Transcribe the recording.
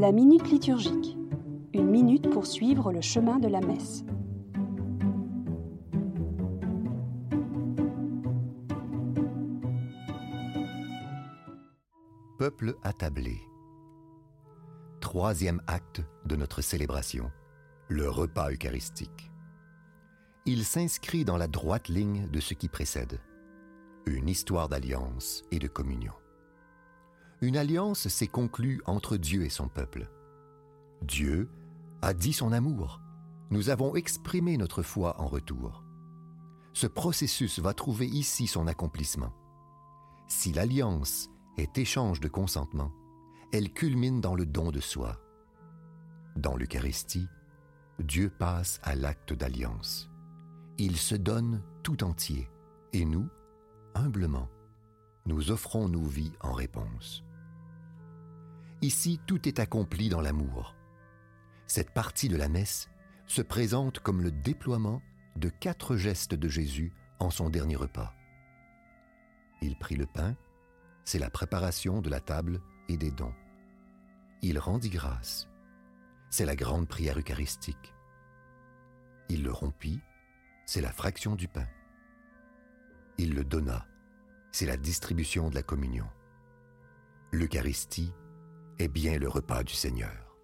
La minute liturgique. Une minute pour suivre le chemin de la messe. Peuple attablé. Troisième acte de notre célébration, le repas eucharistique. Il s'inscrit dans la droite ligne de ce qui précède, une histoire d'alliance et de communion. Une alliance s'est conclue entre Dieu et son peuple. Dieu a dit son amour. Nous avons exprimé notre foi en retour. Ce processus va trouver ici son accomplissement. Si l'alliance est échange de consentement, elle culmine dans le don de soi. Dans l'Eucharistie, Dieu passe à l'acte d'alliance. Il se donne tout entier et nous, humblement, nous offrons nos vies en réponse. Ici, tout est accompli dans l'amour. Cette partie de la messe se présente comme le déploiement de quatre gestes de Jésus en son dernier repas. Il prit le pain, c'est la préparation de la table et des dons. Il rendit grâce, c'est la grande prière eucharistique. Il le rompit, c'est la fraction du pain. Il le donna, c'est la distribution de la communion. L'Eucharistie est bien le repas du Seigneur.